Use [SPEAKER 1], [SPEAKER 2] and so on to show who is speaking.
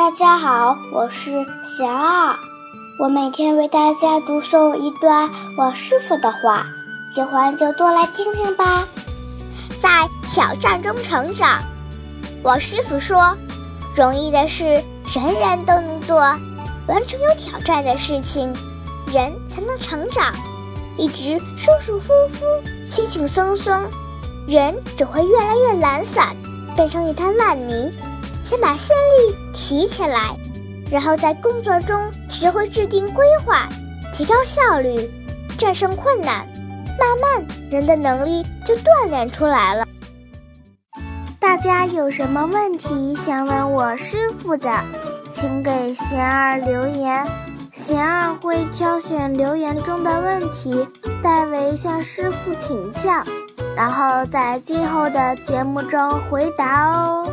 [SPEAKER 1] 大家好，我是贤二，我每天为大家读诵一段我师傅的话，喜欢就多来听听吧。
[SPEAKER 2] 在挑战中成长，我师傅说，容易的事人人都能做，完成有挑战的事情，人才能成长。一直舒舒服服、轻轻松松，人只会越来越懒散，变成一滩烂泥。先把心力提起来，然后在工作中学会制定规划，提高效率，战胜困难，慢慢人的能力就锻炼出来了。
[SPEAKER 3] 大家有什么问题想问我师傅的，请给贤儿留言，贤儿会挑选留言中的问题，代为向师傅请教，然后在今后的节目中回答哦。